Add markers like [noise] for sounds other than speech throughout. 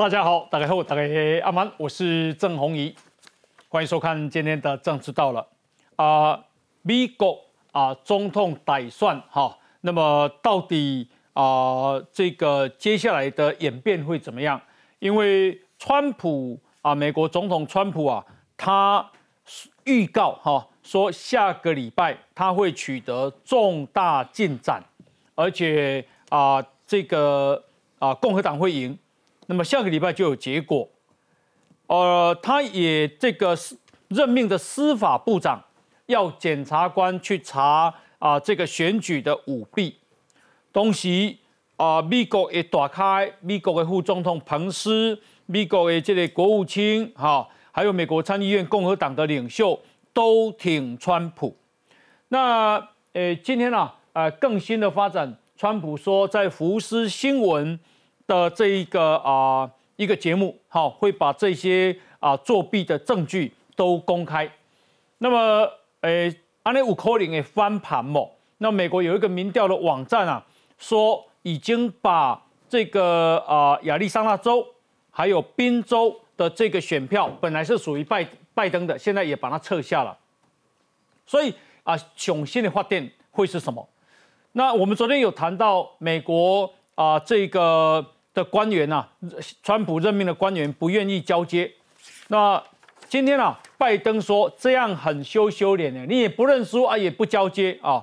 大家好，大家好，大家阿曼，我是郑红怡，欢迎收看今天的政治到了啊，美国啊总统大选哈，那么到底啊这个接下来的演变会怎么样？因为川普啊，美国总统川普啊，他预告哈说下个礼拜他会取得重大进展，而且啊这个啊共和党会赢。那么下个礼拜就有结果，呃，他也这个是任命的司法部长要检察官去查啊这个选举的舞弊，同时啊美国也打开美国的副总统彭斯，美国的这个国务卿哈，还有美国参议院共和党的领袖都挺川普。那呃今天呢呃更新的发展，川普说在福斯新闻。的这一个啊一个节目，好会把这些啊作弊的证据都公开。那么，诶，安内五科林也翻盘嘛？那美国有一个民调的网站啊，说已经把这个啊亚利桑那州还有宾州的这个选票，本来是属于拜拜登的，现在也把它撤下了。所以啊，雄心的发电会是什么？那我们昨天有谈到美国啊这个。的官员呐，川普任命的官员不愿意交接。那今天啊，拜登说这样很羞羞脸的，你也不认输啊，也不交接啊。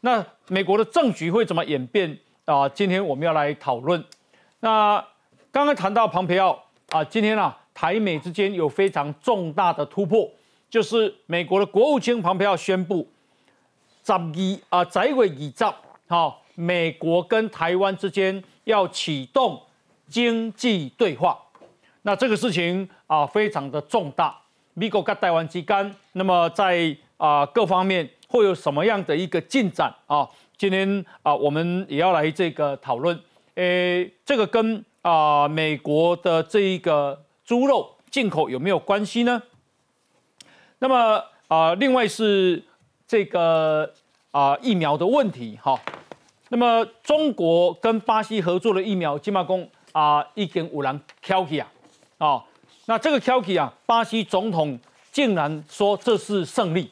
那美国的政局会怎么演变啊？今天我们要来讨论。那刚刚谈到庞培奥啊，今天啊，台美之间有非常重大的突破，就是美国的国务卿庞培奥宣布，十二啊，在位已照，好，美国跟台湾之间要启动。经济对话，那这个事情啊非常的重大。美国跟台湾之间，那么在啊各方面会有什么样的一个进展啊？今天啊我们也要来这个讨论。诶，这个跟啊美国的这一个猪肉进口有没有关系呢？那么啊另外是这个啊疫苗的问题哈。那么中国跟巴西合作的疫苗，金马公。啊，已经有人挑起啊，哦，那这个挑起啊，巴西总统竟然说这是胜利，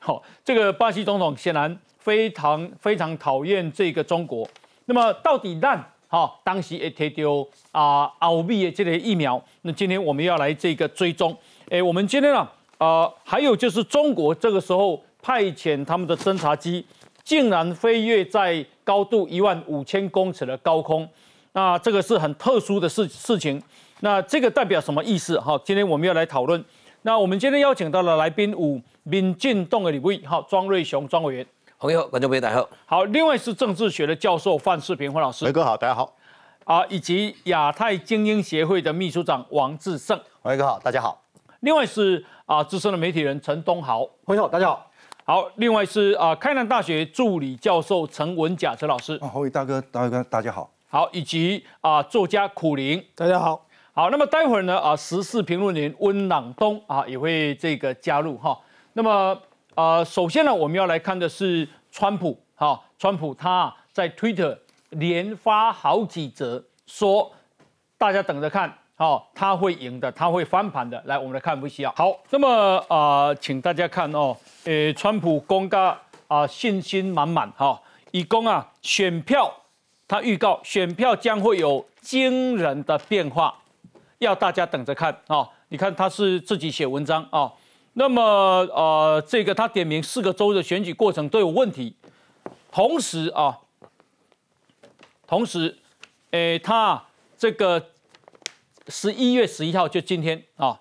好，[laughs] 这个巴西总统显然非常非常讨厌这个中国。那么到底让好当时也提到啊，奥秘的这类疫苗，那今天我们要来这个追踪。哎，我们今天啊，呃，还有就是中国这个时候派遣他们的侦察机，竟然飞跃在高度一万五千公尺的高空。那这个是很特殊的事事情，那这个代表什么意思？哈，今天我们要来讨论。那我们今天邀请到了来宾五民进党的李位，哈，庄瑞雄庄委员，朋友观众朋友大家好。好，另外是政治学的教授范世平范老师，伟哥好，大家好。啊，以及亚太精英协会的秘书长王志胜，伟哥好，大家好。另外是啊资深的媒体人陈东豪，朋友大家好。好，另外是啊开南大学助理教授陈文甲陈老师，啊，侯伟大哥大哥大家好。好，以及啊，作家苦林，大家好。好，那么待会儿呢，啊，时事评论员温朗东啊，也会这个加入哈。那么啊，首先呢，我们要来看的是川普哈，川普他在 Twitter 连发好几则，说大家等着看，哦，他会赢的，他会翻盘的。来，我们来看不需要。好，那么啊，请大家看哦，呃，川普公告啊，信心满满哈，以供啊，选票。他预告选票将会有惊人的变化，要大家等着看啊！你看他是自己写文章啊。那么呃，这个他点名四个州的选举过程都有问题，同时啊，同时，诶，他这个十一月十一号就今天啊，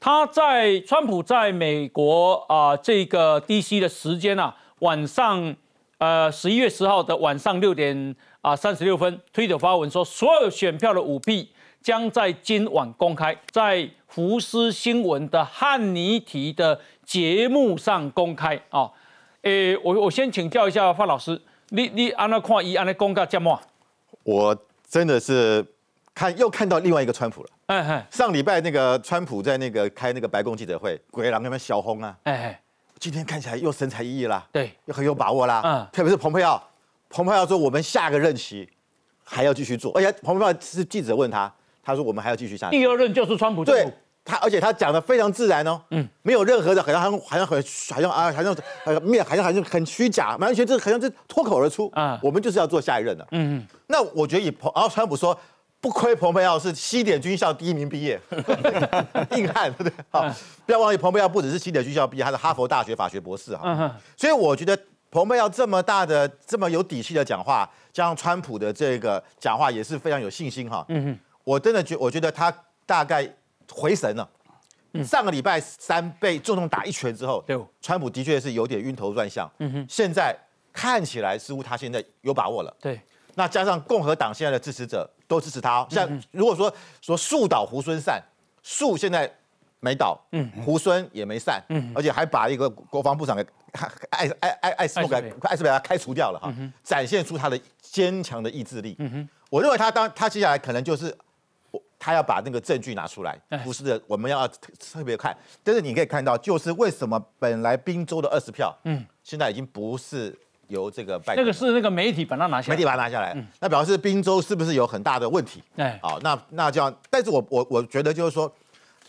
他在川普在美国啊这个 DC 的时间啊，晚上呃十一月十号的晚上六点。啊，三十六分，推特发文说，所有选票的舞弊将在今晚公开，在福斯新闻的汉尼提的节目上公开。啊，诶，我我先请教一下范老师，你你安那看伊安那公告节目？我真的是看又看到另外一个川普了。哎哎，上礼拜那个川普在那个开那个白宫记者会，鬼狼那边小红啊。哎哎，今天看起来又神采奕奕啦，对，又很有把握啦。嗯，特别是蓬佩奥。蓬佩奥说：“我们下个任期还要继续做。”而且蓬佩奥是记者问他：“他说我们还要继续下去。第二任就是川普对他，而且他讲的非常自然哦，嗯，没有任何的好像好像很好像啊好像呃面好像好像很虚假，完全这好像是脱口而出啊，我们就是要做下一任的，嗯嗯。那我觉得以彭，然后川普说。不亏蓬佩奥是西点军校第一名毕业，[laughs] 硬汉对不对？好，不要忘记蓬佩奥不只是西点军校毕业，他是哈佛大学法学博士哈。所以我觉得蓬佩奥这么大的、这么有底气的讲话，加上川普的这个讲话也是非常有信心哈。嗯哼，我真的觉我觉得他大概回神了。上个礼拜三被重重打一拳之后，川普的确是有点晕头转向。嗯哼，现在看起来似乎他现在有把握了。对。那加上共和党现在的支持者都支持他，哦。像如果说说树倒猢狲散，树现在没倒，嗯，猢狲也没散，嗯，而且还把一个国防部长给艾艾艾艾斯给艾斯被他开除掉了哈，展现出他的坚强的意志力。嗯哼，我认为他当他接下来可能就是他要把那个证据拿出来，不是的，我们要特别看。但是你可以看到，就是为什么本来宾州的二十票，嗯，现在已经不是。由这个那个是那个媒体把它拿下，媒体把它拿下来，那表示滨州是不是有很大的问题？哎，好，那那这样，但是我我我觉得就是说，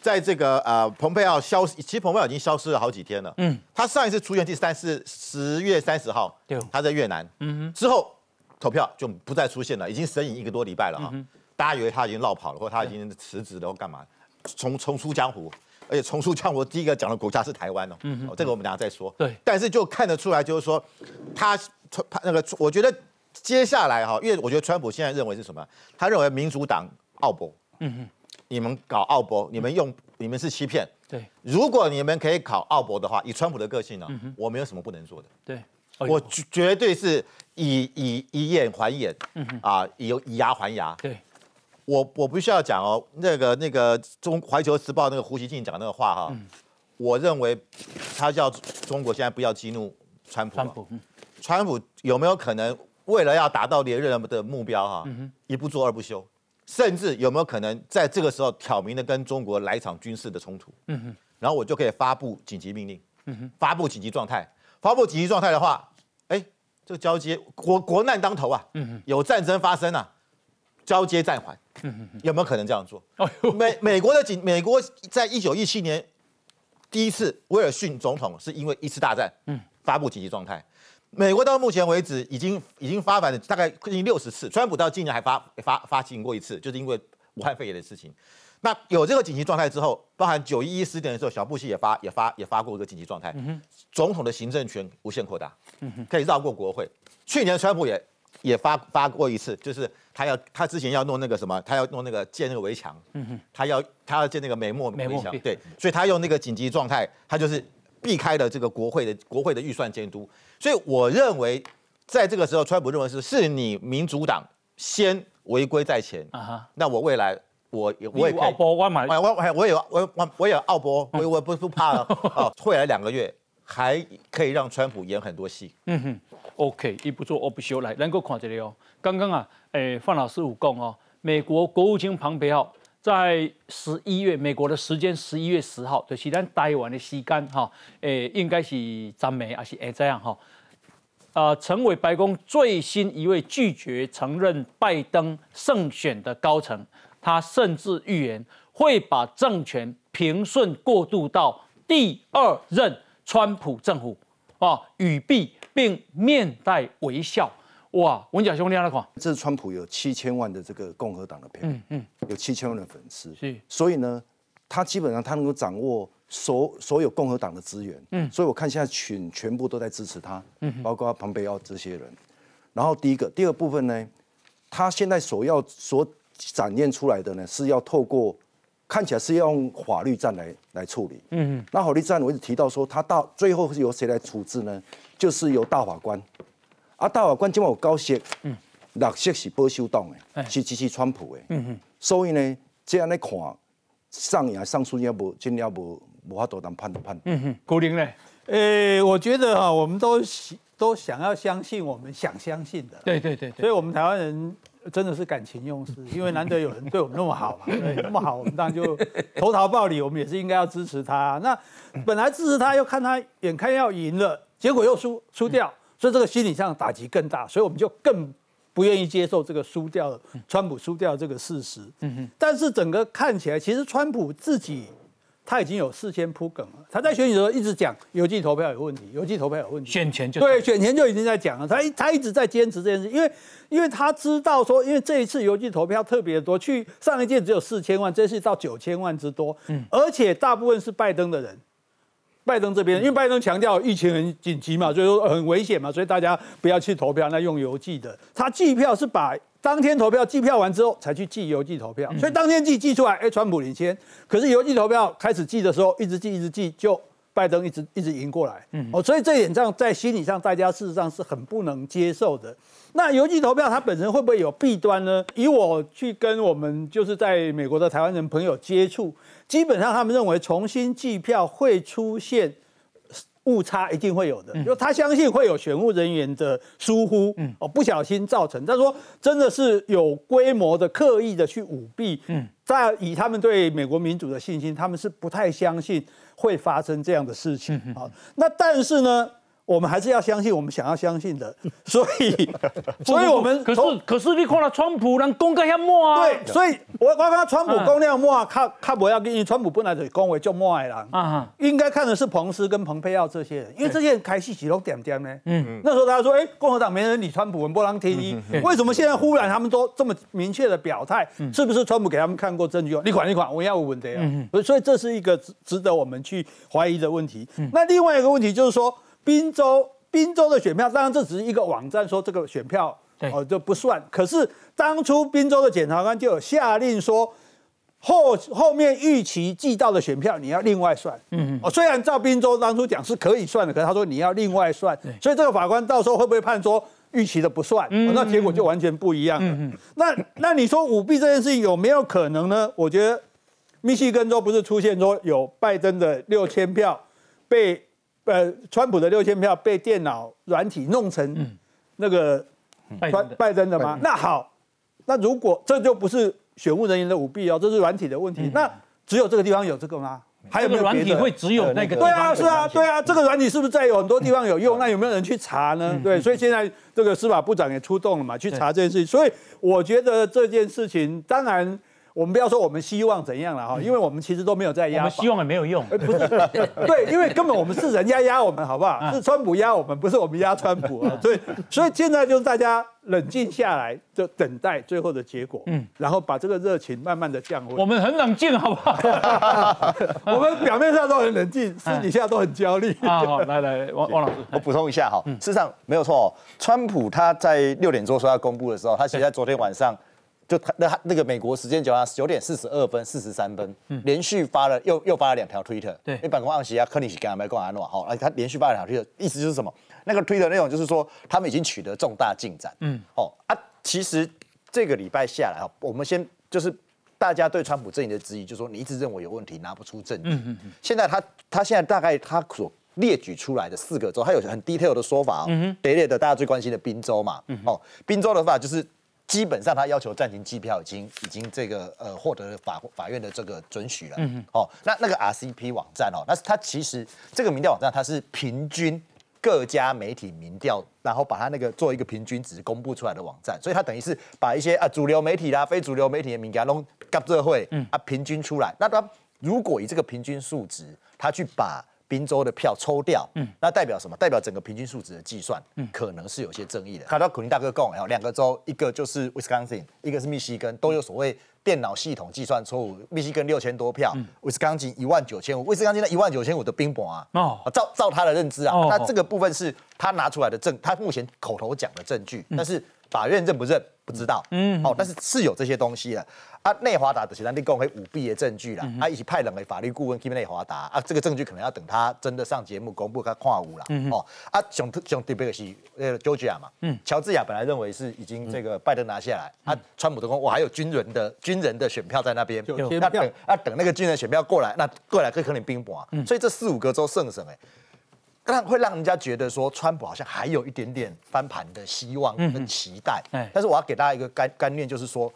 在这个呃，蓬佩奥消失，其实蓬佩奥已经消失了好几天了。嗯，他上一次出现第三是十月三十号，对，他在越南。嗯哼，之后投票就不再出现了，已经神隐一个多礼拜了哈。大家以为他已经落跑了，或者他已经辞职了，或干嘛，重重出江湖。而且重塑像我第一个讲的国家是台湾哦，嗯这个我们等下再说。对，但是就看得出来，就是说他他那个，我觉得接下来哈，因为我觉得川普现在认为是什么？他认为民主党奥博，嗯哼，你们搞奥博，你们用你们是欺骗。对，如果你们可以考奥博的话，以川普的个性呢，我没有什么不能做的。对，我绝对是以以以眼还眼，嗯哼，啊，以以牙还牙。对。我我不需要讲哦，那个那个中《环球时报》那个胡锡进讲那个话哈，我认为他叫中国现在不要激怒川普。川普，川普有没有可能为了要达到连任的目标哈，一不做二不休，甚至有没有可能在这个时候挑明的跟中国来一场军事的冲突？嗯哼，然后我就可以发布紧急命令，嗯哼，发布紧急状态，发布紧急状态的话，哎，这个交接国国难当头啊，有战争发生啊。交接暂缓，有没有可能这样做？美美国的警，美国在一九一七年第一次威尔逊总统是因为一次大战，嗯，发布紧急状态。美国到目前为止已经已经发版大概接近六十次，川普到今年还发发发行过一次，就是因为武汉肺炎的事情。那有这个紧急状态之后，包含九一一事件的时候，小布希也发也发也发过一个紧急状态，总统的行政权无限扩大，可以绕过国会。去年川普也。也发发过一次，就是他要他之前要弄那个什么，他要弄那个建那个围墙，嗯哼，他要他要建那个美墨围墙，对，所以他用那个紧急状态，他就是避开了这个国会的国会的预算监督，所以我认为在这个时候，川普认为是是你民主党先违规在前，啊哈，那我未来我我也可以，我我买，我我我有我我我有奥博，我我不不怕了，[laughs] 哦，未来两个月。还可以让川普演很多戏。嗯哼，OK，一不做二不休，来，能够看这里哦。刚刚啊，诶，范老师有讲哦，美国国务卿庞培奥在十一月，美国的时间十一月十号，就是咱台湾的时间哈，诶，应该是咱美还是诶这样哈？啊，成为白宫最新一位拒绝承认拜登胜选的高层，他甚至预言会把政权平顺过渡到第二任。川普政府啊，语毕并面带微笑。哇，文甲兄弟那款，这是川普有七千万的这个共和党的票，嗯嗯，有七千万的粉丝，是。所以呢，他基本上他能够掌握所所有共和党的资源，嗯。所以我看现在群全部都在支持他，嗯，包括庞培奥这些人。然后第一个，第二部分呢，他现在所要所展现出来的呢，是要透过。看起来是要用法律战来来处理。嗯嗯。那法律战我一直提到说，他到最后是由谁来处置呢？就是由大法官。啊，大法官今晚有高息，嗯，绿色是保守党的，是支持川普的。嗯嗯。所以呢，这样来看，上也上诉也无，今了无无法多当判判。嗯哼。古林呢？呃，我觉得哈，我们都都想要相信我们想相信的。对对对。所以我们台湾人。真的是感情用事，[laughs] 因为难得有人对我们那么好嘛，对，那么好，我们当然就投桃报李，我们也是应该要支持他。那本来支持他，又看他眼看要赢了，结果又输输掉，所以这个心理上打击更大，所以我们就更不愿意接受这个输掉，川普输掉这个事实。嗯哼。但是整个看起来，其实川普自己他已经有事先铺梗了。他在选举的时候一直讲邮寄投票有问题，邮寄投票有问题。选前就对，选前就已经在讲了。他他一直在坚持这件事，因为因为他知道说，因为这一次邮寄投票特别多，去上一届只有四千万，这次到九千万之多。嗯。而且大部分是拜登的人。拜登这边，因为拜登强调疫情很紧急嘛，所以说很危险嘛，所以大家不要去投票。那用邮寄的，他计票是把当天投票计票完之后才去寄邮寄投票，所以当天寄寄出来，哎，川普领先。可是邮寄投票开始寄的时候，一直寄一直寄，就拜登一直一直赢过来。哦，所以这一点上在心理上，大家事实上是很不能接受的。那邮寄投票它本身会不会有弊端呢？以我去跟我们就是在美国的台湾人朋友接触，基本上他们认为重新计票会出现误差，一定会有的。就他相信会有选务人员的疏忽，哦，不小心造成。他说真的是有规模的、刻意的去舞弊。嗯，在以他们对美国民主的信心，他们是不太相信会发生这样的事情。好，那但是呢？我们还是要相信我们想要相信的，[laughs] 所以，所以我们可是可是你看到川普人公开遐骂啊，对，所以我我看川普公那样骂，看看不要跟，因为川普本来就恭维就骂的人，啊应该看的是彭斯跟蓬佩奥这些人，因为这些人开戏起都点点呢，嗯，那时候大家说，哎，共和党没人理川普，文波朗 TV，为什么现在忽然他们都这么明确的表态？是不是川普给他们看过证据？你管你管，我要问的呀，所以这是一个值值得我们去怀疑的问题。那另外一个问题就是说。滨州，滨州的选票，当然这只是一个网站说这个选票哦就不算。可是当初滨州的检察官就有下令说，后后面预期寄到的选票你要另外算。嗯嗯。哦，虽然照滨州当初讲是可以算的，可是他说你要另外算。所以这个法官到时候会不会判说预期的不算？那结果就完全不一样了。嗯嗯。那那你说舞弊这件事情有没有可能呢？我觉得密西根州不是出现说有拜登的六千票被。呃，川普的六千票被电脑软体弄成那个川拜登的吗？那好，那如果这就不是选务人员的舞弊哦，这是软体的问题。那只有这个地方有这个吗？还有没有软体会只有那个？对啊，是啊，对啊，这个软体是不是在有很多地方有用？那有没有人去查呢？对，所以现在这个司法部长也出动了嘛，去查这件事情。所以我觉得这件事情，当然。我们不要说我们希望怎样了哈，因为我们其实都没有在压。我们希望也没有用。不是，对，因为根本我们是人家压我们，好不好？是川普压我们，不是我们压川普啊。所以，所以现在就是大家冷静下来，就等待最后的结果。嗯。然后把这个热情慢慢的降温。我们很冷静，好不好？[laughs] 我们表面上都很冷静，私底下都很焦虑。好，来来，王王老师，我补充一下哈。事实上没有错，川普他在六点钟说要公布的时候，他其实在昨天晚上。就他那他那个美国时间九点九点四十二分四十三分，连续发了又又发了两条 Twitter，对，因为办公暗喜啊，克里奇跟阿麦贡阿诺，好，而且他连续发了两条 Twitter，意思就是什么？那个 Twitter 内容就是说他们已经取得重大进展，嗯，哦啊，其实这个礼拜下来啊，我们先就是大家对川普阵营的质疑，就是说你一直认为有问题，拿不出证据，嗯嗯嗯，现在他他现在大概他所列举出来的四个州，他有很 detail 的说法，嗯哼，列列的大家最关心的宾州嘛，嗯哦，宾州的话就是。基本上，他要求暂停机票已经已经这个呃获得了法法院的这个准许了。嗯哦，那那个 RCP 网站哦，那它其实这个民调网站它是平均各家媒体民调，然后把它那个做一个平均值公布出来的网站，所以它等于是把一些啊主流媒体啦、非主流媒体的民调弄搞这会，嗯啊平均出来。那它如果以这个平均数值，它去把宾州的票抽掉，嗯，那代表什么？代表整个平均数值的计算，嗯，可能是有些争议的。看到苦林大哥讲，然后两个州，一个就是 Wisconsin，一个是密西根，都有所谓电脑系统计算错误。密西根六千多票，Wisconsin 一万九千五，，Wisconsin 那一万九千五的冰雹啊，哦，照照他的认知啊，那这个部分是他拿出来的证，他目前口头讲的证据，但是法院认不认不知道，嗯，哦，但是是有这些东西的。啊，内华达的其他立功可以舞弊的证据啦，啊，一起派两个法律顾问去内华达，啊，这个证据可能要等他真的上节目公布他跨五了，哦，啊，上上特别的是呃，Georgia 嘛，嗯，乔治亚本来认为是已经这个拜登拿下来，啊，川普的公，我还有军人的军人的选票在那边，那等啊等那个军人选票过来，那过来可以可能冰薄啊，所以这四五个州胜省哎，让会让人家觉得说川普好像还有一点点翻盘的希望跟期待，但是我要给大家一个概概念，就是说。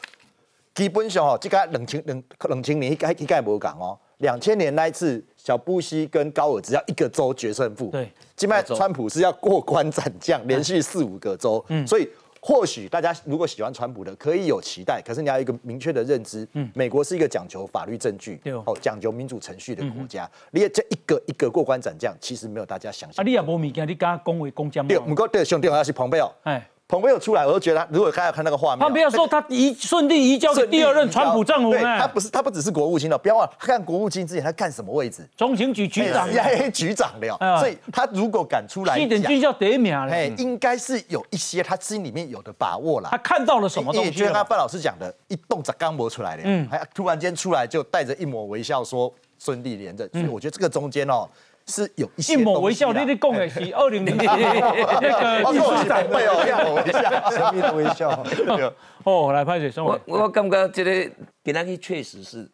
基本上哦，这个冷清冷冷清年一概一概无讲哦。两千年那一次，小布希跟高尔只要一个州决胜负。对，今麦川普是要过关斩将，连续四五个州。嗯，所以或许大家如果喜欢川普的，可以有期待，可是你要一个明确的认知，嗯，美国是一个讲求法律证据，哦，讲究民主程序的国家，你这一个一个过关斩将，其实没有大家想象。啊，你也无物件，你敢讲为公家对，不过对，兄弟，我要是彭贝哦，哎。彭佩奥出来，我都觉得，如果大家看那个画面，他不要说他移顺利移交给第二任川普政府，他不是他不只是国务卿了，不要忘他干国务卿之前他干什么位置？中情局局长，CIA 局长了。所以他如果敢出来，一点军校得名嘞，应该是有一些他心里面有的把握了。他看到了什么东西？就像范老师讲的，一动着刚磨出来的，嗯，还突然间出来就带着一抹微笑说顺利连任，所以我觉得这个中间哦。是有一抹微笑，你你讲的是二零零 [laughs] 那个艺术长辈哦，一抹微笑，神秘的微笑。[laughs] 哦，来拍水，我我刚刚觉得给那个确实是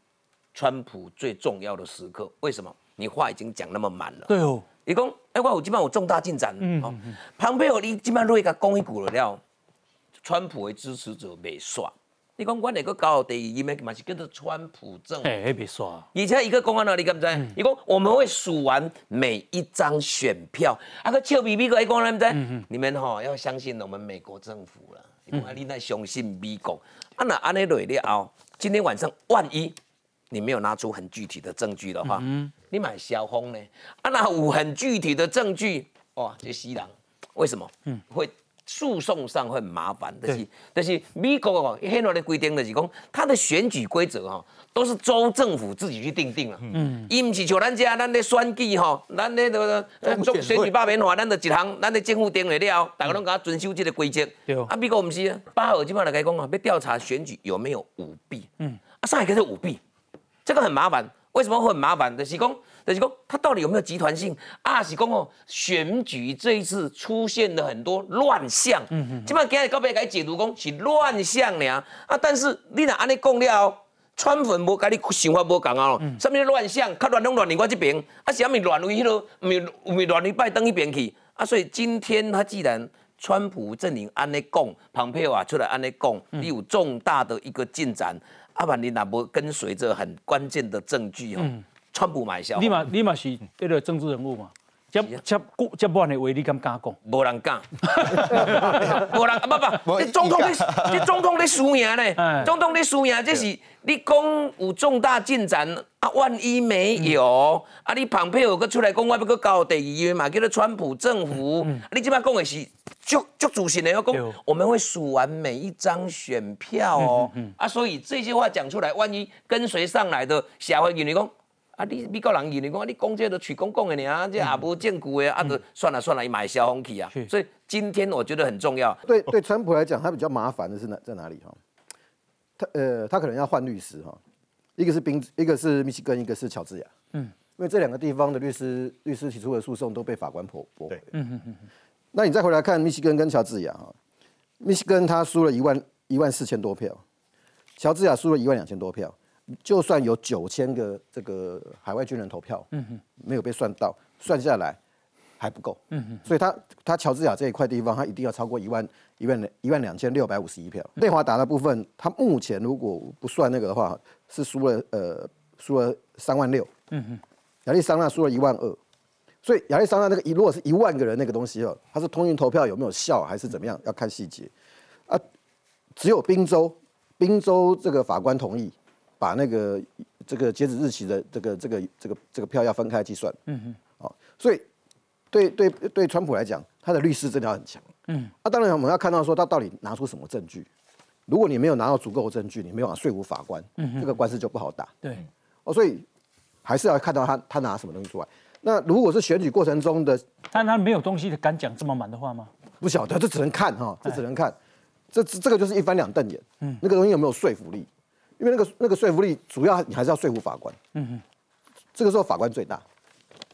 川普最重要的时刻。为什么？你话已经讲那么满了。对哦，你讲哎，我基本上有重大进展。嗯嗯。旁边有你基本上瑞个公一股了，川普的支持者没耍。你讲我那个搞第一，伊嘛是跟着川普政府，哎，别说。而且一个公安了，你敢不知？伊讲我们会数完每一张选票，啊个笑比比个，一讲你知？你们哈要相信我们美国政府了，因为你那相信美国。啊那安尼累了后，今天晚上万一你没有拿出很具体的证据的话，你买小红呢？啊那有很具体的证据，哇，这西人为什么？嗯，会。诉讼上会很麻烦，但是但是美国哦，很多的规定就是讲，它的选举规则哈，都是州政府自己去定定了。嗯，伊唔是像咱家咱的选举吼，咱的那个中选举罢免法，咱的一行，咱的政府定了了，大家拢甲遵守这个规则。对。啊，美国唔是，啊，巴尔基本上来讲啊，要调查选举有没有舞弊。嗯。啊，上海可是舞弊，这个很麻烦。为什么会很麻烦？就是讲。就是讲，他到底有没有集团性？啊，是讲哦，选举这一次出现了很多乱象。嗯嗯。基本上今日到尾该解读讲是乱象俩。啊，但是你若安尼讲了，川粉无甲你想法无共啊。嗯。什么乱象？较乱拢乱你我这边。啊，是啥物乱为迄落？咪咪乱为拜登一边去。啊，所以今天他既然川普阵营安尼讲，蓬佩奥出来安尼讲，你有重大的一个进展，啊，不你若无跟随着很关键的证据哦。川普买笑，你嘛你嘛是迄个政治人物嘛，接接接不完的话，你敢敢讲？无人讲，[laughs] 无人不不，你总统你总统你输赢呢？总统你输赢，这是你讲有重大进展啊？万一没有啊？你旁边有个出来讲，我要去搞第二嘛？叫做川普政府，你即摆讲的是足足主席的要讲，我们会数完每一张选票哦。啊，所以这些话讲出来，万一跟随上来的社会人你讲。啊！你美国人以你讲，你讲这都取公共的呢，这也无见古的啊，都算了算了，买消风气啊。所以今天我觉得很重要。对对，川普来讲，他比较麻烦的是哪在哪里哈？他呃，他可能要换律师哈，一个是宾，一个是密西根，一个是乔治亚。嗯，因为这两个地方的律师律师提出的诉讼都被法官驳驳回。嗯嗯嗯。那你再回来看密西根跟乔治亚哈，密西根他输了一万一万四千多票，乔治亚输了一万两千多票。就算有九千个这个海外军人投票，没有被算到，算下来还不够，所以他他乔治亚这一块地方，他一定要超过一万一万一万两千六百五十一票。内华达的部分，他目前如果不算那个的话，是输了呃输了三万六，亚利桑那输了一万二，所以亚利桑那那个一如果是一万个人那个东西哦，他是通讯投票有没有效还是怎么样，要看细节啊。只有宾州，宾州这个法官同意。把那个这个截止日期的这个这个这个这个票要分开计算，嗯嗯。哦，所以对对对，川普来讲，他的律师真的要很强，嗯，那当然我们要看到说他到底拿出什么证据，如果你没有拿到足够的证据，你没有办法说服法官，嗯这个官司就不好打，对，哦，所以还是要看到他他拿什么东西出来。那如果是选举过程中的，但他没有东西敢讲这么满的话吗？不晓得，这只能看哈，这只能看，这这个就是一翻两瞪眼，嗯，那个东西有没有说服力？因为那个那个说服力，主要你还是要说服法官。嗯哼，这个时候法官最大。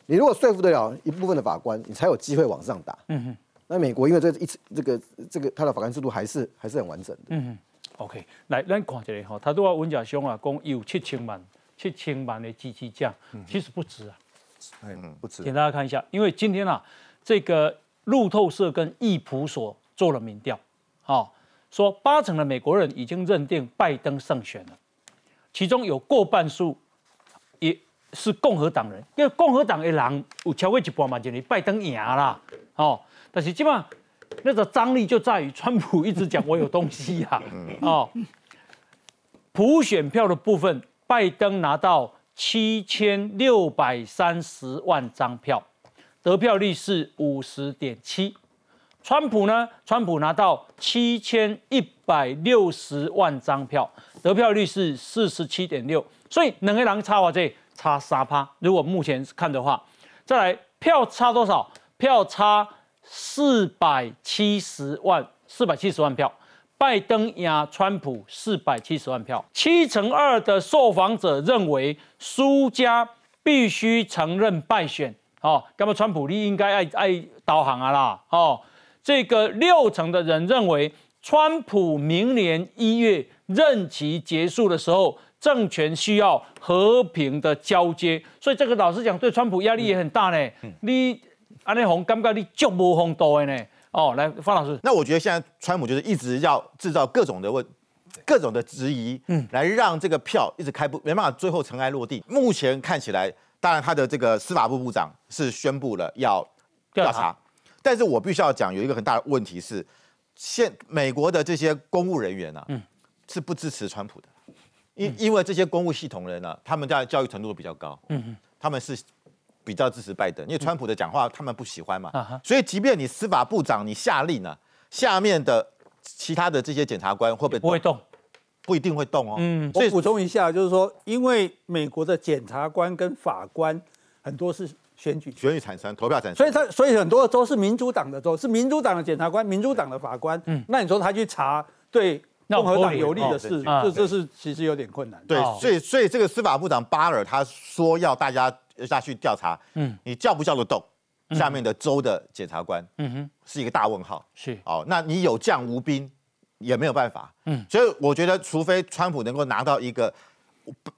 你如果说服得了一部分的法官，你才有机会往上打。嗯哼。那美国因为这一次这个这个他的法官制度还是还是很完整的。嗯哼。OK，来咱看一下哈，他都要文家兄啊，讲有七千万七千万的机器将，其实不止啊。嗯，不止。请大家看一下，因为今天啊，这个路透社跟易普所做了民调，好。说八成的美国人已经认定拜登胜选了，其中有过半数也是共和党人，因为共和党的人有超过一半嘛，就是拜登赢啦。哦，但是基本上那个张力就在于川普一直讲我有东西啊，[laughs] 哦，普选票的部分，拜登拿到七千六百三十万张票，得票率是五十点七。川普呢？川普拿到七千一百六十万张票，得票率是四十七点六。所以两个人差我这差三趴。如果目前看的话，再来票差多少？票差四百七十万，四百七十万票。拜登压川普四百七十万票，七成二的受访者认为输家必须承认败选。哦，那么川普你应该爱爱导航啊啦，哦。这个六成的人认为，川普明年一月任期结束的时候，政权需要和平的交接。所以这个老实讲，对川普压力也很大呢。你安内红，感觉你足无风度的呢？哦，来，方老师。那我觉得现在川普就是一直要制造各种的问，各种的质疑，嗯，来让这个票一直开不没办法，最后尘埃落定。目前看起来，当然他的这个司法部部长是宣布了要调查。但是我必须要讲，有一个很大的问题是，现美国的这些公务人员呢，是不支持川普的，因因为这些公务系统人呢，他们在教育程度都比较高，嗯他们是比较支持拜登，因为川普的讲话他们不喜欢嘛，所以即便你司法部长你下令呢，下面的其他的这些检察官会不会不会动？不一定会动哦。嗯，我补充一下，就是说，因为美国的检察官跟法官很多是。选举选举产生投票产生，所以他所以很多州是民主党的州，是民主党的检察官、民主党的法官。嗯，那你说他去查对共和党有利的事，这这是其实有点困难。对，所以所以这个司法部长巴尔他说要大家下去调查，嗯，你叫不叫得动下面的州的检察官？嗯哼，是一个大问号。是哦，那你有将无兵也没有办法。嗯，所以我觉得，除非川普能够拿到一个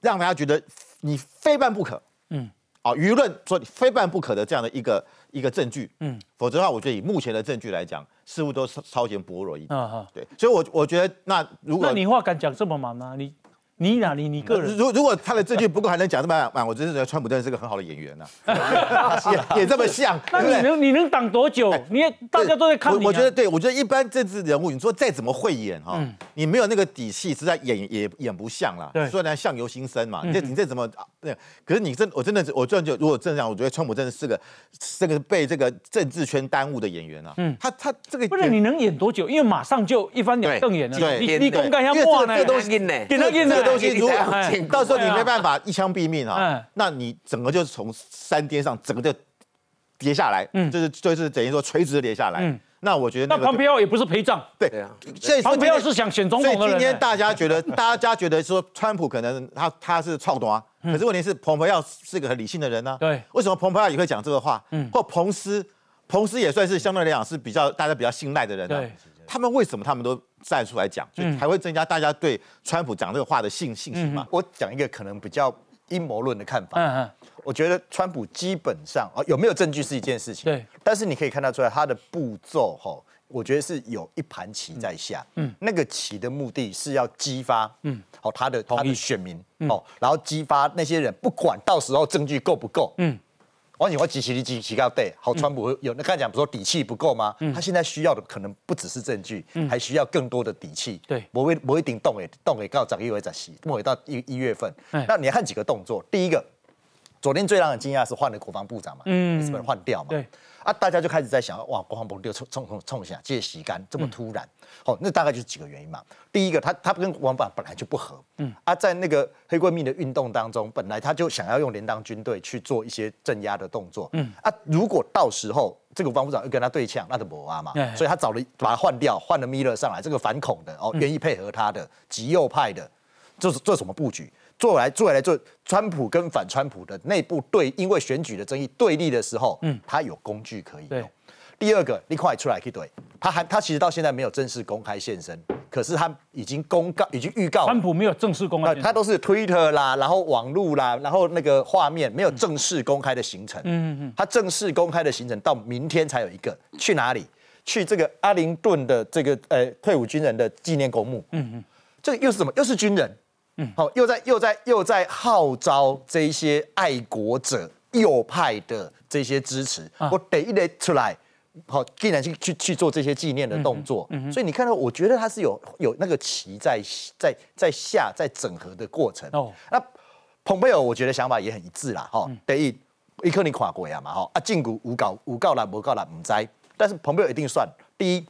让大家觉得你非办不可。嗯。啊，舆论说你非办不可的这样的一个一个证据，嗯，否则的话，我觉得以目前的证据来讲，似乎都是超前薄弱一点。啊哈，对，所以，我我觉得那如果那你话敢讲这么满吗？你？你哪里？你个人如如果他的证据不够，还能讲这么满，我真是觉得川普真的是个很好的演员呐，[laughs] 也也这么像。那你能你能挡多久？你也大家都在看你。我觉得对，我觉得一般政治人物，你说再怎么会演哈，你没有那个底气，实在演也演不像啦。虽然相由心生嘛，你这你这怎么那？可是你真我真的我真的就如果这样，我觉得川普真的是个这个被这个政治圈耽误的演员啊。嗯，他他这个不是你能演多久？因为马上就一翻两瞪眼了。对，你你公干要哇呢？这个东西，这个东西如果到时候你没办法一枪毙命啊，那你整个就是从山巅上整个就跌下来，就是就是等于说垂直跌下来。那我觉得那庞培奥也不是陪葬，对。啊，庞培奥是想选总统的所以今天大家觉得，[laughs] 大家觉得说川普可能他他是操短，可是问题是彭培奥是个很理性的人呢。对，为什么彭培奥也会讲这个话？嗯，或彭斯，彭斯也算是相对来讲是比较大家比较信赖的人。对。他们为什么他们都站出来讲，就才会增加大家对川普讲这个话的信信心嘛？我讲一个可能比较阴谋论的看法。嗯嗯，我觉得川普基本上啊有没有证据是一件事情。对，但是你可以看得出来他的步骤哈，我觉得是有一盘棋在下。嗯，那个棋的目的是要激发嗯，好他的他的选民哦，然后激发那些人，不管到时候证据够不够。嗯。我你我支持你，支持高对，好，川普有那刚才讲，不说底气不够吗？他现在需要的可能不只是证据，还需要更多的底气。对，不会不会顶动诶，动诶，告涨一回涨息，末尾到一一月份。那你看几个动作，第一个，昨天最让人惊讶是换了国防部长嘛，嗯，是不是换掉嘛？对。啊，大家就开始在想，哇，国防部又冲冲冲冲一下，借洗干这么突然，哦，那大概就是几个原因嘛。第一个，他他跟国防部本来就不合，嗯，啊，在那个黑闺蜜的运动当中，本来他就想要用联邦军队去做一些镇压的动作，嗯，啊，如果到时候这个国防部长又跟他对呛，那就不啊嘛，所以他找了把他换掉，换了米勒上来，这个反恐的哦，愿意配合他的极右派的，这是做什么布局？做来做来做，川普跟反川普的内部对，因为选举的争议对立的时候，嗯，他有工具可以用。第二个，你快出来可以对，他还他其实到现在没有正式公开现身，可是他已经公告，已经预告。川普没有正式公开，他都是 Twitter 啦，然后网路啦，然后那个画面没有正式公开的行程。嗯嗯，他正式公开的行程到明天才有一个，去哪里？去这个阿灵顿的这个呃退伍军人的纪念公墓。嗯嗯，这个又是什么？又是军人。嗯，好，又在又在又在号召这些爱国者右派的这些支持，我得一得出来好，竟然去去去做这些纪念的动作，所以你看到，我觉得他是有有那个旗在在在下在整合的过程。哦，那蓬佩尔我觉得想法也很一致啦，哈，得一，一克你跨过呀嘛，哈，啊，禁股无搞无告啦，无告啦，唔知，但是蓬佩尔一定算第一。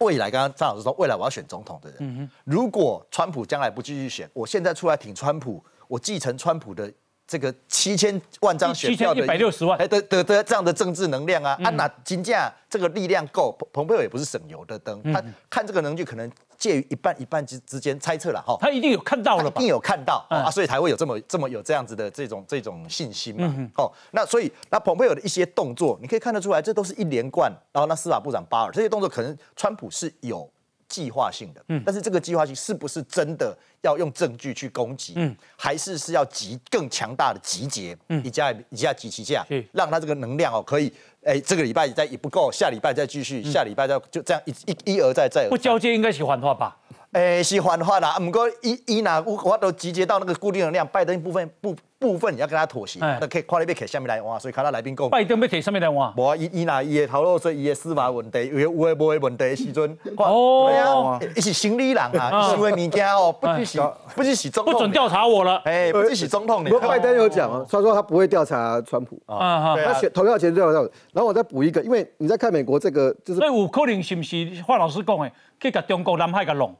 未来，刚刚张老师说，未来我要选总统的人，如果川普将来不继续选，我现在出来挺川普，我继承川普的。这个七千万张选票的一百六十万，哎，的的的这样的政治能量啊，啊，那金价这个力量够，蓬佩奥也不是省油的灯，他看这个能力可能介于一半一半之之间猜测了哈，他一定有看到了吧，一定有看到啊，所以才会有这么这么有这样子的这种这种信心嘛，哦，那所以那蓬佩奥的一些动作，你可以看得出来，这都是一连贯，然后那司法部长巴尔这些动作，可能川普是有。计划性的，嗯，但是这个计划性是不是真的要用证据去攻击，嗯，还是是要集更强大的集结，嗯，一家一家集齐下，让他这个能量哦可以，哎，这个礼拜再也不够，下礼拜再继续，下礼拜再就这样一一一而再再而不交接应该是缓话吧。诶，是缓化啦，不过伊伊若我我都集结到那个固定能量，拜登部分部部分你要跟他妥协，那可以看你要摕下面来换，所以看到来宾讲，拜登要摕下面来换，无啊伊伊若伊的头脑说伊的司法问题，有有诶无诶问题的时阵，哦，伊是心理人啊，想诶物件哦，不只是不只是总统，不准调查我了，哎，不只是总统，不过拜登有讲啊，他说他不会调查川普。啊，他选投票前调查，然后我再补一个，因为你在看美国这个就是，所以有可能是不是华老师讲诶，去甲中国南海甲弄。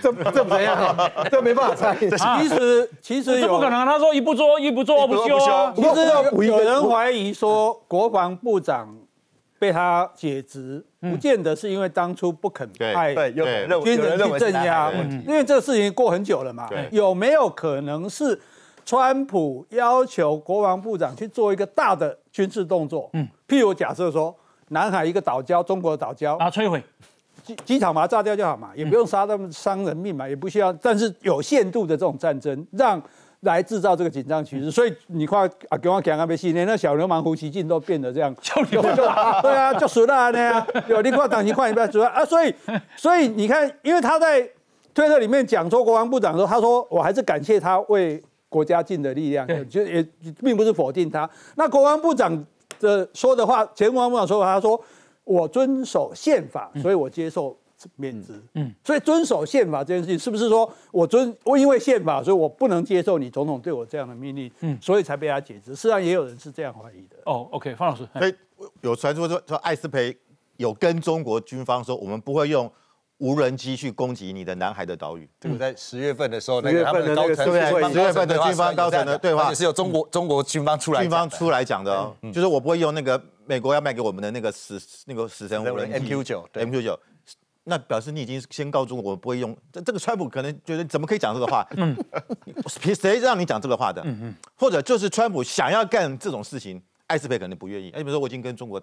这这怎样？这没办法猜。其实其实有不可能。他说一不做一不做不休啊。其实有人怀疑说，国防部长被他解职，不见得是因为当初不肯派军人去镇压，因为这个事情过很久了嘛。有没有可能是川普要求国防部长去做一个大的军事动作？嗯，譬如假设说，南海一个岛礁，中国的岛礁啊，摧毁。机机场把它炸掉就好嘛，也不用杀那么伤人命嘛，也不需要。但是有限度的这种战争，让来制造这个紧张局势。所以你看啊，跟我讲啊，没戏，连那小流氓胡锡进都变得这样，小流氓 [laughs] 对啊，就死了那样。有你看党旗换一半，主要啊，[laughs] 所以所以你看，因为他在推特里面讲说国防部长说，他说我还是感谢他为国家尽的力量，就也并不是否定他。那国防部长的说的话，前国防部长说的话，他说。我遵守宪法，所以我接受免职。嗯，所以遵守宪法这件事情，是不是说我遵我因为宪法，所以我不能接受你总统对我这样的命令？嗯，所以才被他解职。实际上也有人是这样怀疑的。哦，OK，方老师，所以有传说说说艾斯培有跟中国军方说，我们不会用无人机去攻击你的南海的岛屿。这个在十月份的时候，那个他们的高层对十月份的军方高层的对话，也是由中国中国军方出来军方出来讲的，就是我不会用那个。美国要卖给我们的那个死那个死神无人机 MQ 九，MQ 九，那表示你已经先告诉我，我不会用。这这个川普可能觉得怎么可以讲这个话？[laughs] 嗯，谁让你讲这个话的？嗯嗯，或者就是川普想要干这种事情，艾斯培可能不愿意。哎，比如说我已经跟中国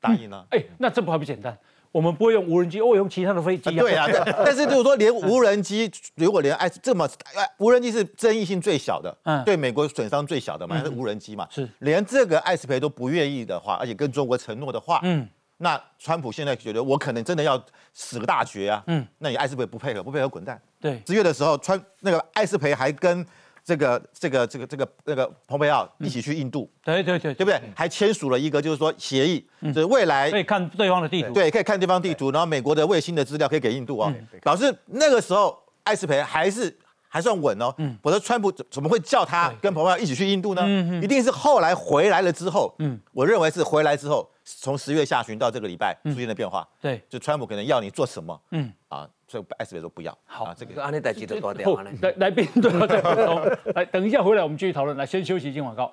答应了。哎，那这不还不简单？我们不会用无人机，我用其他的飞机。[laughs] 对啊，但是如果说连无人机，如果连哎这么哎无人机是争议性最小的，嗯，对美国损伤最小的嘛，是无人机嘛，是。连这个艾斯培都不愿意的话，而且跟中国承诺的话，嗯，那川普现在觉得我可能真的要死个大绝啊，嗯，那你艾斯培不配合，不配合滚蛋。对，十月的时候，川那个艾斯培还跟。这个这个这个这个那个蓬佩奥一起去印度，对对对，对不对？还签署了一个就是说协议，就是未来可以看对方的地图，对，可以看对方地图，然后美国的卫星的资料可以给印度啊。老师那个时候艾斯培还是还算稳哦，否则川普怎么会叫他跟蓬佩奥一起去印度呢？一定是后来回来了之后，嗯，我认为是回来之后，从十月下旬到这个礼拜出现的变化，对，就川普可能要你做什么，嗯啊。所以艾斯贝说不要。好，这个安内代记得多点。来来宾？来，等一下回来我们继续讨论。来，先休息，进广告。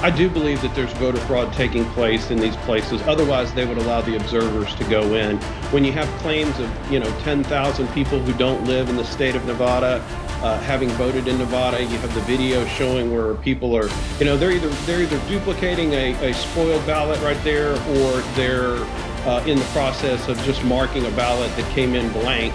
I do believe that there's voter fraud taking place in these places. Otherwise, they would allow the observers to go in. When you have claims of, you know, 10,000 people who don't live in the state of Nevada uh, having voted in Nevada, you have the video showing where people are, you know, they're either they're either duplicating a, a spoiled ballot right there, or they're uh, in the process of just marking a ballot that came in blank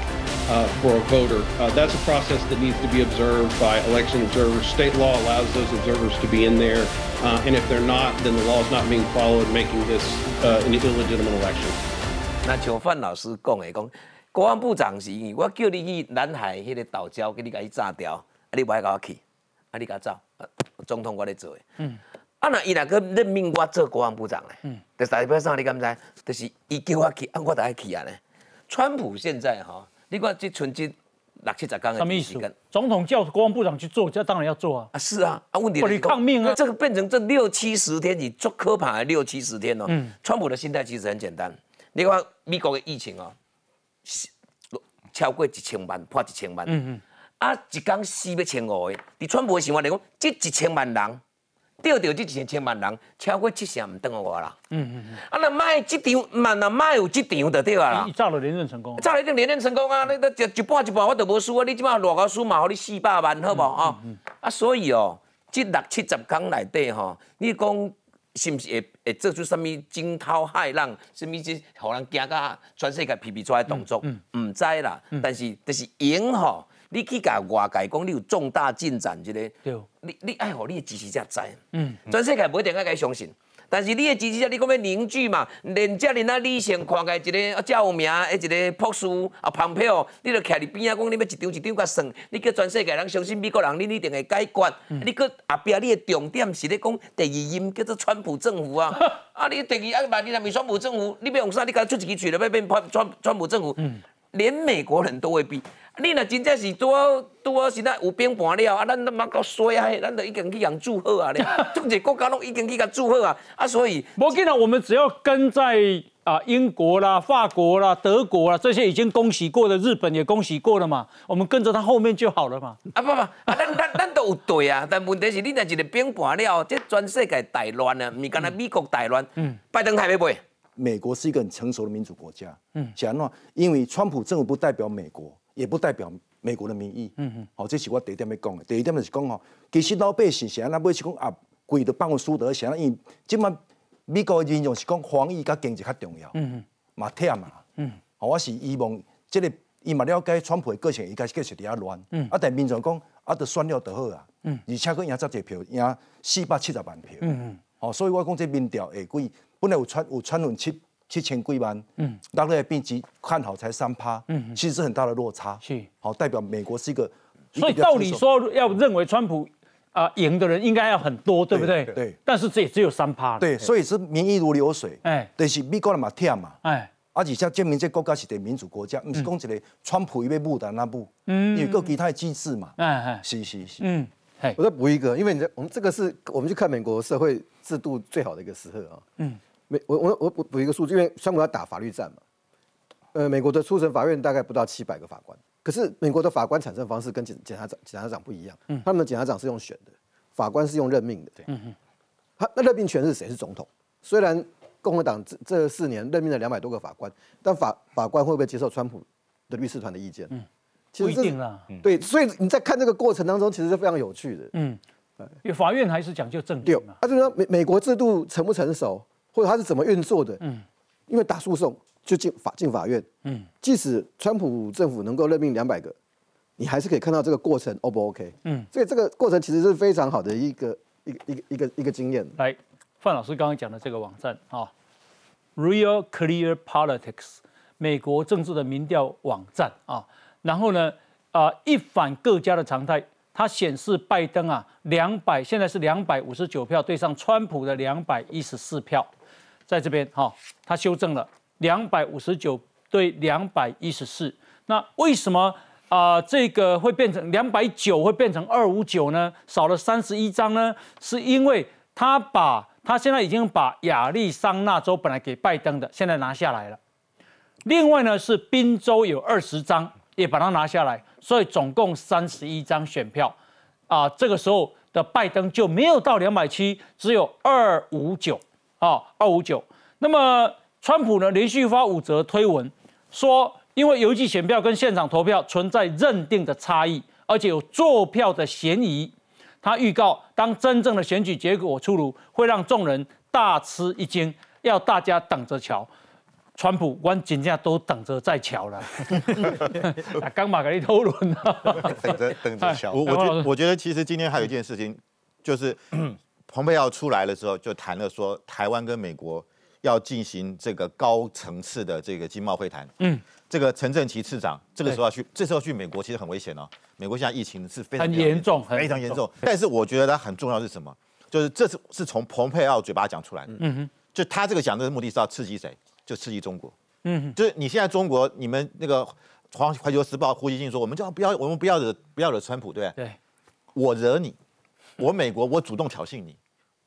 uh, for a voter. Uh, that's a process that needs to be observed by election observers. State law allows those observers to be in there, uh, and if they're not, then the law is not being followed, making this uh, an illegitimate election. 那像范老师讲的，讲国安部长是，我叫你去南海迄个岛礁，给你甲伊炸掉，啊，你不爱甲我去，啊，你甲走， 总统我咧做的。嗯。 啊那伊若个任命我做国防部长咧，嗯，就代表啥？你敢知？就是伊叫我去，啊我就爱去啊咧。川普现在哈，你看这春节六七十天的时间，总统叫国防部长去做，这当然要做啊。啊是啊，啊问题你抗命啊，这个变成这六七十天，你做科盘六七十天哦。嗯。川普的心态其实很简单，你看美国的疫情哦，超过一千万，破一千万。嗯嗯。啊，一天死要千五个，伫川普的想法来讲，这一千万人。钓到这一千万人，超过七成唔等我啦。嗯嗯嗯。啊，那卖这场，嘛那卖有这场就对啊啦。造了连任成功。造了一定连任成功啊！你都一半一半我都无输啊！你即摆偌高输嘛，互你四百万，好不啊？啊，所以哦，这六七十天内底吼，你讲是毋是会会做出什物惊涛骇浪，什物即互人惊到全世界皮皮出来动作？嗯。唔知啦，但是就是赢吼。你去甲外界讲你有重大进展，一个，你你爱互你的支持者知，嗯，全世界不一定爱甲相信，但是你的支持者你讲要凝聚嘛，连遮尔啊理性看个一个啊，有名诶一个博士啊，旁边哦，你著徛伫边啊，讲你要一张一张甲算，你叫全世界人相信美国人，你一定会解决。你搁后壁你的重点是咧讲第二音叫做川普政府啊，[laughs] 啊你第二啊万你若是川普政府，你要用啥？你甲出一支喙了要变川川川普政府，连美国人都未必。你若真正是拄好拄好现在有兵盘了啊，咱他妈够衰啊！咱都已经去人祝贺啊，中 [laughs] 个国家拢已经去甲祝贺啊，啊，所以无紧啊，我们只要跟在啊英国啦、法国啦、德国啦这些已经恭喜过的，日本也恭喜过了嘛，我们跟着他后面就好了嘛。啊不不，啊咱咱咱都有对啊，但问题是你若一个兵盘了，这全世界大乱啊，唔是干那美国大乱，嗯，拜登还没背。美国是一个很成熟的民主国家，嗯，讲喏，因为川普政府不代表美国。也不代表美国的民意。嗯嗯，好，这是我第一点要讲的。第二点就是讲吼，其实老百姓是安那买是讲啊，贵的办公输得，现在因为即马美国的民众是讲防疫甲经济较重要。嗯嗯，嘛忝嘛。嗯，好，我是希望这个伊嘛了解川普的个性，伊开始继续伫遐乱。嗯，啊，但民众讲啊，得选了就好啊。嗯，而且佫赢遮济票，赢四百七十万票。嗯嗯，好，所以我讲这民调下季，本来有传有传闻七。七千几万，嗯，大陆的病机看好才三趴，嗯，其实是很大的落差，是。好代表美国是一个，所以道理说要认为川普啊赢的人应该要很多，对不对？对，但是这也只有三趴，对，所以是民意如流水，哎，但是美国人嘛忝嘛，哎，而且像证明这国家是个民主国家，不是讲一个川普一被木的那部，嗯，有个其他的机制嘛，哎哎，是是是，嗯，我再补一个，因为你我们这个是我们去看美国社会制度最好的一个时刻啊，嗯。美我我我补补一个数据，因为香港要打法律战嘛，呃，美国的初审法院大概不到七百个法官，可是美国的法官产生方式跟检检察长检察长不一样，嗯，他们的检察长是用选的，法官是用任命的，对，嗯哼，他那任命权是谁？是总统？虽然共和党这这四年任命了两百多个法官，但法法官会不会接受川普的律师团的意见？嗯，不一定啦，对，所以你在看这个过程当中，其实是非常有趣的，嗯，因为法院还是讲究正义嘛，他就说美美国制度成不成熟？或者他是怎么运作的？嗯，因为打诉讼就进法进法院。嗯，即使川普政府能够任命两百个，你还是可以看到这个过程 O 不 OK？嗯，所以这个过程其实是非常好的一个一个一个一个一个经验。来，范老师刚刚讲的这个网站啊，Real Clear Politics，美国政治的民调网站啊，然后呢啊一反各家的常态。它显示拜登啊，两百现在是两百五十九票对上川普的两百一十四票，在这边哈，它修正了两百五十九对两百一十四。那为什么啊这个会变成两百九会变成二五九呢？少了三十一张呢？是因为他把他现在已经把亚利桑那州本来给拜登的，现在拿下来了。另外呢是宾州有二十张，也把它拿下来。所以总共三十一张选票，啊，这个时候的拜登就没有到两百七，只有二五九啊，二五九。那么川普呢，连续发五则推文，说因为邮寄选票跟现场投票存在认定的差异，而且有作票的嫌疑。他预告，当真正的选举结果出炉，会让众人大吃一惊，要大家等着瞧。川普，我真正都等着在瞧了。刚马格利偷轮了，[laughs] 等着等着瞧。我我觉 [laughs] 我觉得其实今天还有一件事情，就是蓬佩奥出来的时候就谈了说，台湾跟美国要进行这个高层次的这个经贸会谈。嗯，这个陈振奇次长这个时候要去，这时候去美国其实很危险哦。美国现在疫情是非常严重，非常严重。但是我觉得它很重要是什么？就是这是是从蓬佩奥嘴巴讲出来的。嗯哼，就他这个讲的目的是要刺激谁？就刺激中国。嗯哼，就是你现在中国，你们那个《环环球时报》胡锡进说，我们就要不要，我们不要惹不要惹川普，对不对？对，我惹你，我美国我主动挑衅你。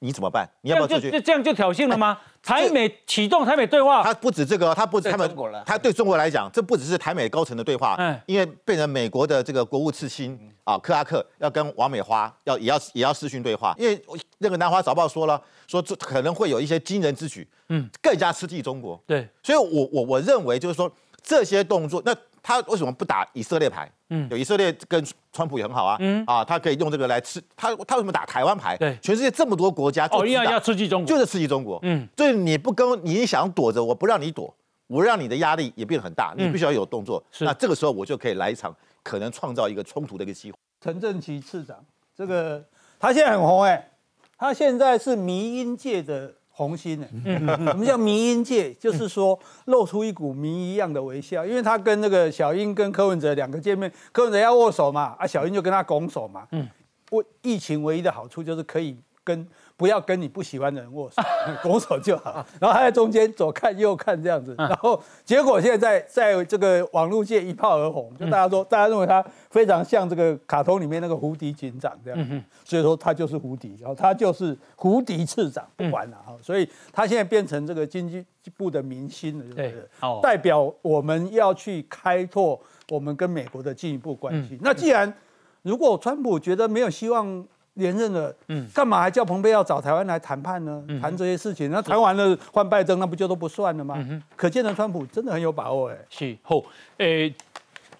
你怎么办？你要不要就就这样就挑衅了吗？台美启动台美对话，他不止这个，他不止他们，他对中国来讲，这不只是台美高层的对话，嗯，因为变成美国的这个国务次卿啊，克拉克要跟王美花要也要也要视讯对话，因为那个南华早报说了，说这可能会有一些惊人之举，嗯，更加刺激中国，对，所以我我我认为就是说这些动作，那。他为什么不打以色列牌？嗯，有以色列跟川普也很好啊。嗯啊，他可以用这个来吃。他他为什么打台湾牌？对，全世界这么多国家，哦，一样要刺激中国，就是刺激中国。嗯，所以你不跟，你想躲着，我不让你躲，我让你的压力也变得很大。你必须要有动作。那这个时候我就可以来一场可能创造一个冲突的一个机会。陈正奇次长，这个他现在很红哎，他现在是迷音界的。红心呢？[laughs] 我们叫迷音界？就是说 [laughs] 露出一股迷一样的微笑，因为他跟那个小英跟柯文哲两个见面，柯文哲要握手嘛，啊，小英就跟他拱手嘛。嗯，我疫情唯一的好处就是可以跟。不要跟你不喜欢的人握手，[laughs] 拱手就好。然后他在中间左看右看这样子，然后结果现在在这个网络界一炮而红，就大家说，大家认为他非常像这个卡通里面那个胡迪警长这样，所以说他就是胡迪，然后他就是胡迪次长，不管了哈。所以他现在变成这个经济部的明星了，对不对？代表我们要去开拓我们跟美国的进一步关系。那既然如果川普觉得没有希望。连任了，嗯，干嘛还叫蓬佩奥找台湾来谈判呢？谈这些事情，那谈完了换拜登，那不就都不算了吗？可见的川普真的很有把握，哎，是后，诶，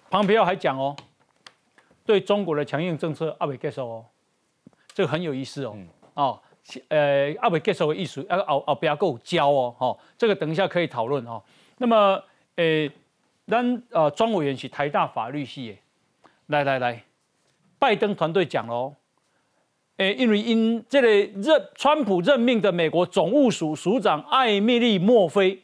蓬佩奥还讲哦，对中国的强硬政策阿伟接受哦，这个很有意思哦，哦，呃，阿伟接受的意思，要奥奥比亚够教哦，哦，这个等一下可以讨论哦。那么，诶，咱呃庄委员是台大法律系，来来来，拜登团队讲喽。诶，因为因这个任川普任命的美国总务署署长艾米丽·墨菲，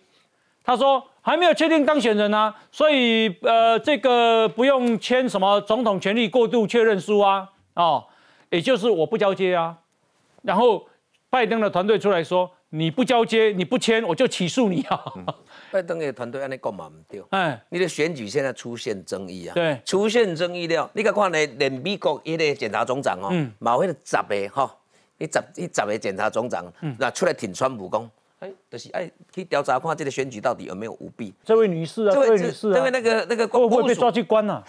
他说还没有确定当选人啊，所以呃，这个不用签什么总统权力过渡确认书啊，哦，也就是我不交接啊，然后拜登的团队出来说。你不交接，你不签，我就起诉你啊！[laughs] 拜登的团队安尼讲嘛唔对，哎，你的选举现在出现争议啊，对，出现争议了，你看看咧，连美国一个检察总长哦，马会的十个哈，一十一十个检察总长，那出来挺川普讲。哎，就是哎，去调查看这个选举到底有没有舞弊。这位女士啊，这位女士啊，这位那个那个会不会被抓去关呢？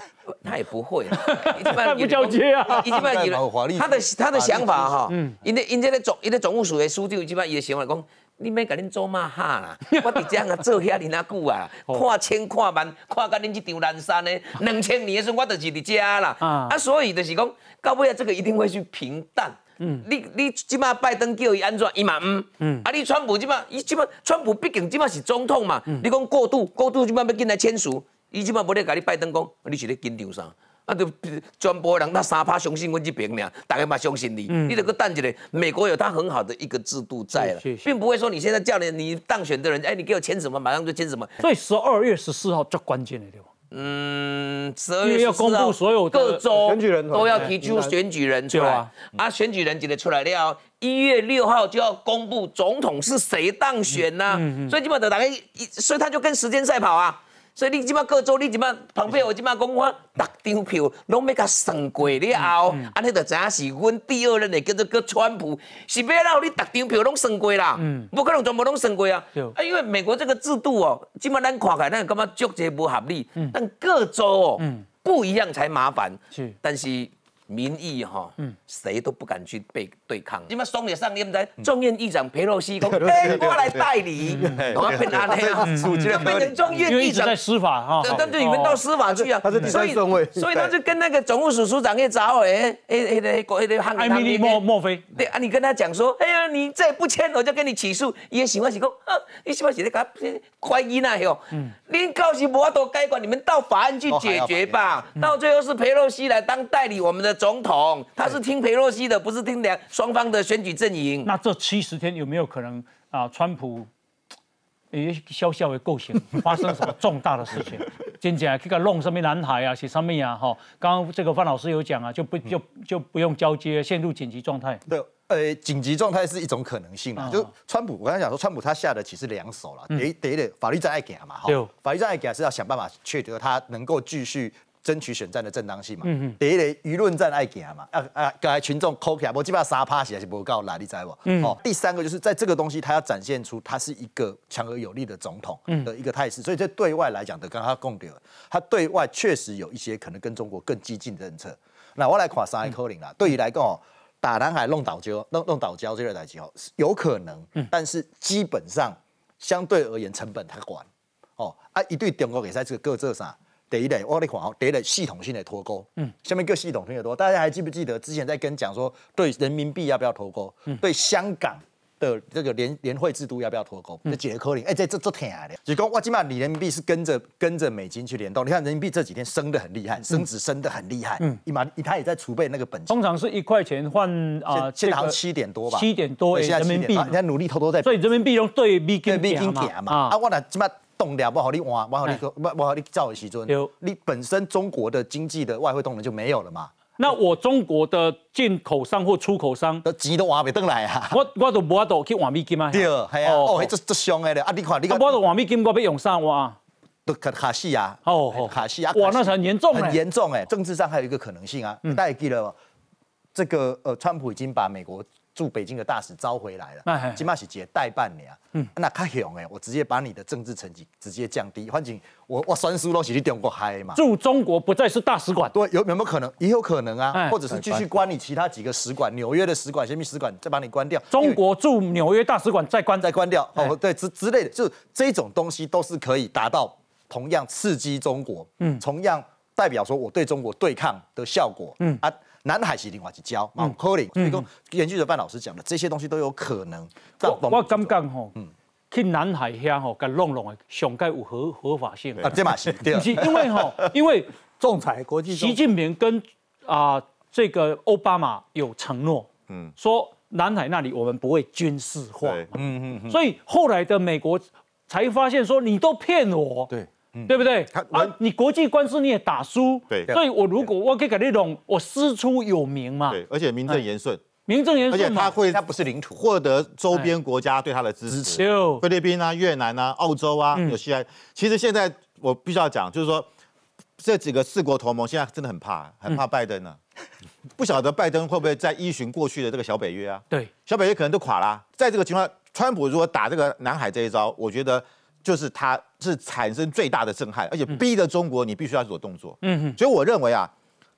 他也不会，[laughs] 他不交接啊。一般有他的他的想法哈，嗯，因为因这个总因为总务署的书记，一般伊的想法讲，你免甲恁做嘛哈啦，[laughs] 我伫这样做遐尔啊久啊，[laughs] 看千看万，看到恁这场南山的，[laughs] 两千年的时候我就是伫这啦，啊，所以就是讲到尾啊，这个一定会去平淡。嗯，你你即马拜登叫伊安怎，伊嘛唔，嗯，啊你川普即马，伊即马川普毕竟即马是总统嘛，你讲过渡过渡即马要进来签署，伊即马无咧甲你拜登讲，你是咧紧张啥？啊，就全部人那三趴相信阮这边俩，大家嘛相信你，你得个等一下，美国有他很好的一个制度在了，并不会说你现在叫你你当选的人，哎，你给我签什么，马上就签什么。所以十二月十四号最关键的地方？嗯，十二月要公布所有各州选举人都要提出选举人出来啊，选举人记得出来了，一月六号就要公布总统是谁当选呐，所以基本上大家，所以他就跟时间赛跑啊。所以你即马各州，你即马旁边有即马讲我逐张票拢要甲算过了后，安尼就知影是阮第二任的叫做个川普，是要让你逐张票拢算过啦，不可能全部拢算过啊！啊，因为美国这个制度哦，即马咱看起来咱感觉足侪不合理，但各州哦不一样才麻烦，但是。民意哈，嗯，谁都不敢去被对抗。你们双野上，你们在众院议长佩洛西讲，哎，我来代理，我要变哪里啊？就变成众院议长。在司法哈，但对你们到司法去啊。他是第三顺位，所以他就跟那个总务署署长去找哎哎哎那个那个艾米丽莫莫菲，对啊，你跟他讲说，哎呀，你再不签，我就跟你起诉。也喜欢是讲，你喜欢是在搞怀疑那哟。嗯，你告诉我都该管，你们到法案去解决吧。到最后是佩洛西来当代理我们的。总统他是听佩洛西的，不是听两双方的选举阵营。那这七十天有没有可能啊？川普诶，小小的构型发生什么重大的事情，[laughs] 真正去个弄什么南海啊，写上面啊，哈，刚刚这个范老师有讲啊，就不就就不用交接，陷入紧急状态。对，呃，紧急状态是一种可能性啊。就川普，我刚才讲说，川普他下的其实两手了，第一，第一，法律战爱给嘛，哈，法律战爱给是要想办法确得他能够继续。争取选战的正当性嘛，第一个舆论战爱行嘛，啊啊，刚才群众扣起来，我基本上杀趴起来是不够啦，你知不？哦，第三个就是在这个东西，他要展现出他是一个强而有力的总统的一个态势，所以这对外来讲的，刚刚共了，他对外确实有一些可能跟中国更激进的政策。那我来看三个扣零啦，对于来讲哦，打南海弄岛礁、弄弄岛礁这个代志哦，有可能，但是基本上相对而言成本太高哦，啊，一对中国给在这个各这上。第一类，我你讲哦，第一类系统性的脱钩，嗯，下面各系统性的脱，大家还记不记得之前在跟讲说，对人民币要不要脱钩？嗯，对香港的这个联联汇制度要不要脱钩？这几个科林，哎，这这这挺的，就讲我，起码你人民币是跟着跟着美金去联动。你看人民币这几天升的很厉害，升值升的很厉害，嗯，一马他也在储备那个本金。通常是一块钱换啊，现在好像七点多吧，七点多人民币，你看努力偷偷在，所以人民币用对美金减嘛，啊，我那起码。动了不好你换，不好你不不好你造的时阵，你本身中国的经济的外汇动能就没有了嘛？那我中国的进口商或出口商的钱都换不登来啊！我我都无法度去换美金啊！对，系啊，哦，这这伤的咧！啊，你看你看，我都换美金，我要用啥换？都卡卡西啊！哦，卡西啊！哇，那很严重，很严重哎！政治上还有一个可能性啊，大家记得这个呃，川普已经把美国。驻北京的大使招回来了，金马喜节代办年，嗯，那卡勇哎，我直接把你的政治成绩直接降低，反正我我酸输都是你中国嗨嘛。驻中国不再是大使馆，对，有有没有可能？也有可能啊，或者是继续关你其他几个使馆，纽约的使馆、先秘使馆再把你关掉。中国驻纽约大使馆再关。再关掉，哦，对，之之类的，就这种东西都是可以达到同样刺激中国，嗯，同样代表说我对中国对抗的效果，嗯。啊。南海是另外一交，毛科林，所以讲，研究者范老师讲的这些东西都有可能。我我感觉吼，去南海遐吼，甲弄弄的，上该有合合法性。啊，这嘛是，[laughs] 不是因为吼，[laughs] 因为仲裁国际，习近平跟啊这个奥巴马有承诺，嗯，说南海那里我们不会军事化，嗯嗯，所以后来的美国才发现说你都骗我，对。对不对？啊，你国际官司你也打输，对，所以我如果我可以给那种我师出有名嘛，对，而且名正言顺，名正言顺，而且他会他不是领土，获得周边国家对他的支持，菲律宾啊、越南啊、澳洲啊，新西兰。其实现在我必须要讲，就是说这几个四国同盟现在真的很怕，很怕拜登呢，[laughs] 不晓得拜登会不会再依循过去的这个小北约啊？对，小北约可能都垮了。在这个情况，川普如果打这个南海这一招，我觉得。就是他是产生最大的震撼，而且逼着中国你必须要做动作。嗯哼，所以我认为啊，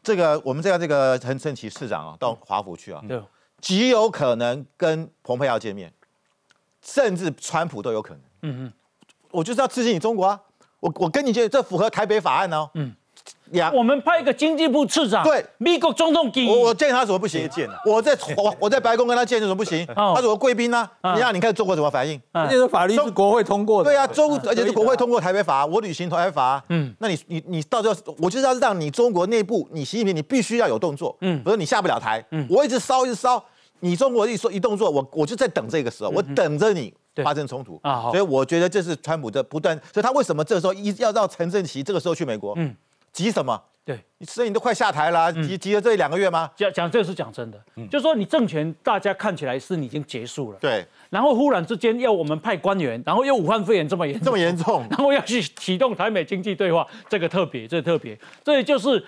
这个我们这样这个陈陈奇市长啊，到华府去啊，极有可能跟蓬佩奥见面，甚至川普都有可能。嗯哼，我就是要刺激你中国啊，我我跟你见，这符合台北法案哦。嗯。我们派一个经济部次长，对，美国总统我我见他怎么不行？见我在我我在白宫跟他见，怎么不行？他怎么贵宾呢？你让你看中国怎么反应？而且法律是国会通过的。对啊，中而且是国会通过台北法，我履行台北法。嗯，那你你你到时候我就是要让你中国内部，你习近平你必须要有动作。嗯，否则你下不了台。嗯，我一直烧一直烧，你中国一说一动作，我我就在等这个时候，我等着你发生冲突啊。所以我觉得这是川普的不断，所以他为什么这时候一要让陈振奇这个时候去美国？嗯，急什么？对，你所以你都快下台了，急急了这两个月吗？讲讲这是讲真的，就说你政权大家看起来是你已经结束了，对，然后忽然之间要我们派官员，然后又武汉肺炎这么严这么严重，[laughs] 然后要去启动台美经济对话，这个特别，这特别，这就是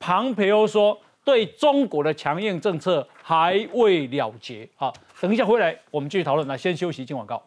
庞培欧说对中国的强硬政策还未了结。好，等一下回来我们继续讨论，那先休息进广告。